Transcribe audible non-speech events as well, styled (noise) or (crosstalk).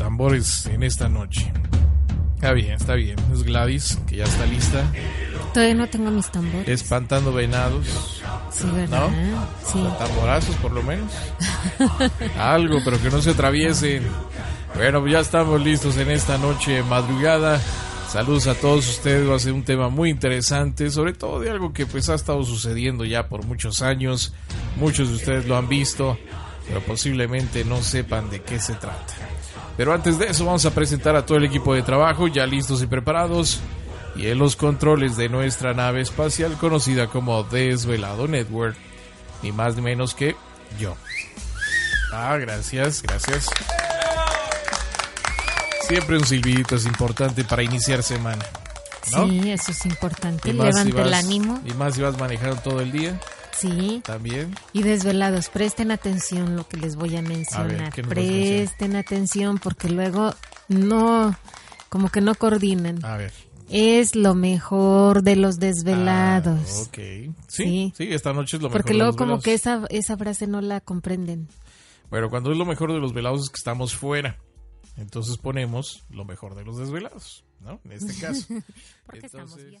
tambores en esta noche. Está bien, está bien. Es Gladys, que ya está lista. Todavía no tengo mis tambores. Espantando venados. Sí, ¿verdad? ¿No? Sí. Tamborazos, por lo menos. Algo, pero que no se atraviesen. Bueno, ya estamos listos en esta noche madrugada. Saludos a todos ustedes. Va a ser un tema muy interesante, sobre todo de algo que pues ha estado sucediendo ya por muchos años. Muchos de ustedes lo han visto, pero posiblemente no sepan de qué se trata. Pero antes de eso vamos a presentar a todo el equipo de trabajo ya listos y preparados y en los controles de nuestra nave espacial conocida como Desvelado Network, ni más ni menos que yo. Ah, gracias, gracias. Siempre un silbidito es importante para iniciar semana. ¿no? Sí, eso es importante. Más si Levante el ánimo. Y más si vas manejando todo el día, Sí. también. Y desvelados, presten atención lo que les voy a mencionar. presten atención porque luego no, como que no coordinan. A ver. Es lo mejor de los desvelados. Ah, ok. Sí, Sí. sí, esta noche es lo mejor. Porque de luego los como velados. que esa, esa frase no la comprenden. Bueno, cuando es lo mejor de los velados es que estamos fuera. Entonces ponemos lo mejor de los desvelados, ¿no? En este (laughs) caso. Porque Entonces-.